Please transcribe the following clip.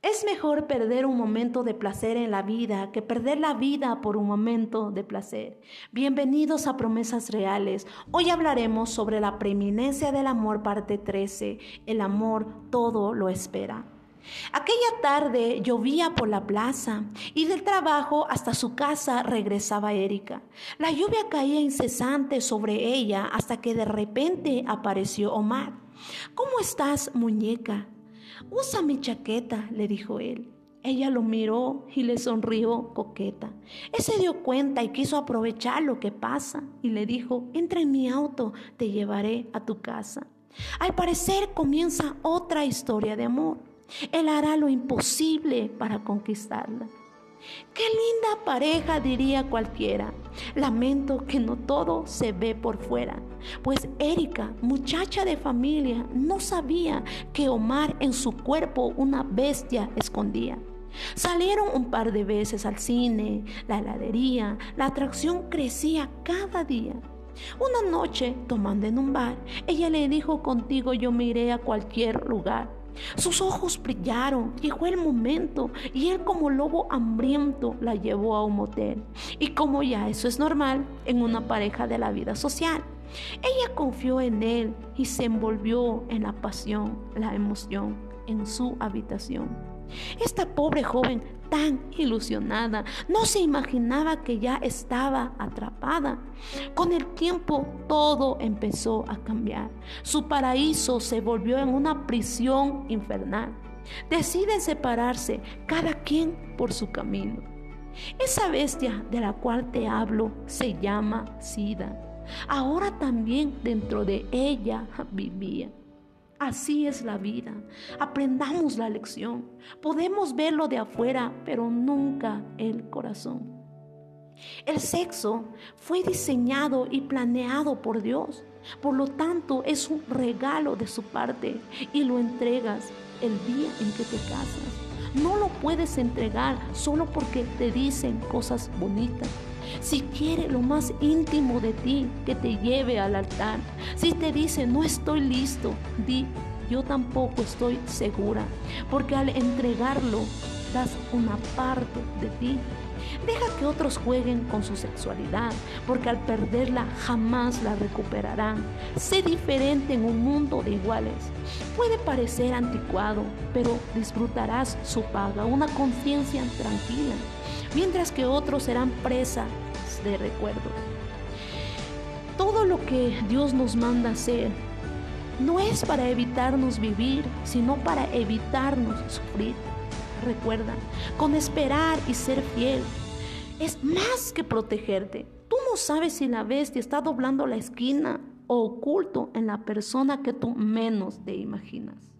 Es mejor perder un momento de placer en la vida que perder la vida por un momento de placer. Bienvenidos a Promesas Reales. Hoy hablaremos sobre la preeminencia del amor, parte 13. El amor todo lo espera. Aquella tarde llovía por la plaza y del trabajo hasta su casa regresaba Erika. La lluvia caía incesante sobre ella hasta que de repente apareció Omar. ¿Cómo estás, muñeca? Usa mi chaqueta, le dijo él. Ella lo miró y le sonrió coqueta. Él se dio cuenta y quiso aprovechar lo que pasa y le dijo, entra en mi auto, te llevaré a tu casa. Al parecer comienza otra historia de amor. Él hará lo imposible para conquistarla. Qué linda pareja diría cualquiera. Lamento que no todo se ve por fuera, pues Erika, muchacha de familia, no sabía que Omar en su cuerpo una bestia escondía. Salieron un par de veces al cine, la heladería, la atracción crecía cada día. Una noche, tomando en un bar, ella le dijo, contigo yo me iré a cualquier lugar. Sus ojos brillaron, llegó el momento y él como lobo hambriento la llevó a un motel. Y como ya eso es normal en una pareja de la vida social. Ella confió en él y se envolvió en la pasión, la emoción, en su habitación. Esta pobre joven tan ilusionada no se imaginaba que ya estaba atrapada. Con el tiempo todo empezó a cambiar. Su paraíso se volvió en una prisión infernal. Deciden separarse, cada quien por su camino. Esa bestia de la cual te hablo se llama Sida. Ahora también dentro de ella vivía. Así es la vida. Aprendamos la lección. Podemos verlo de afuera, pero nunca el corazón. El sexo fue diseñado y planeado por Dios. Por lo tanto, es un regalo de su parte y lo entregas el día en que te casas. No lo puedes entregar solo porque te dicen cosas bonitas. Si quiere lo más íntimo de ti, que te lleve al altar. Si te dice, no estoy listo, di, yo tampoco estoy segura. Porque al entregarlo, das una parte de ti. Deja que otros jueguen con su sexualidad, porque al perderla jamás la recuperarán. Sé diferente en un mundo de iguales. Puede parecer anticuado, pero disfrutarás su paga, una conciencia tranquila mientras que otros serán presa de recuerdos. Todo lo que Dios nos manda hacer no es para evitarnos vivir, sino para evitarnos sufrir. Recuerda, con esperar y ser fiel es más que protegerte. Tú no sabes si la bestia está doblando la esquina o oculto en la persona que tú menos te imaginas.